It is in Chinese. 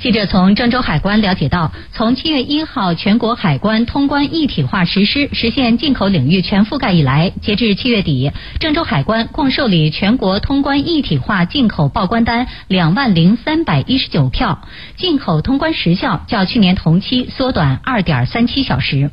记者从郑州海关了解到从七月一号全国海关通关一体化实施实现进口领域全覆盖以来截至七月底郑州海关共受理全国通关一体化进口报关单两万零三百一十九票进口通关时效较去年同期缩短二点三七小时。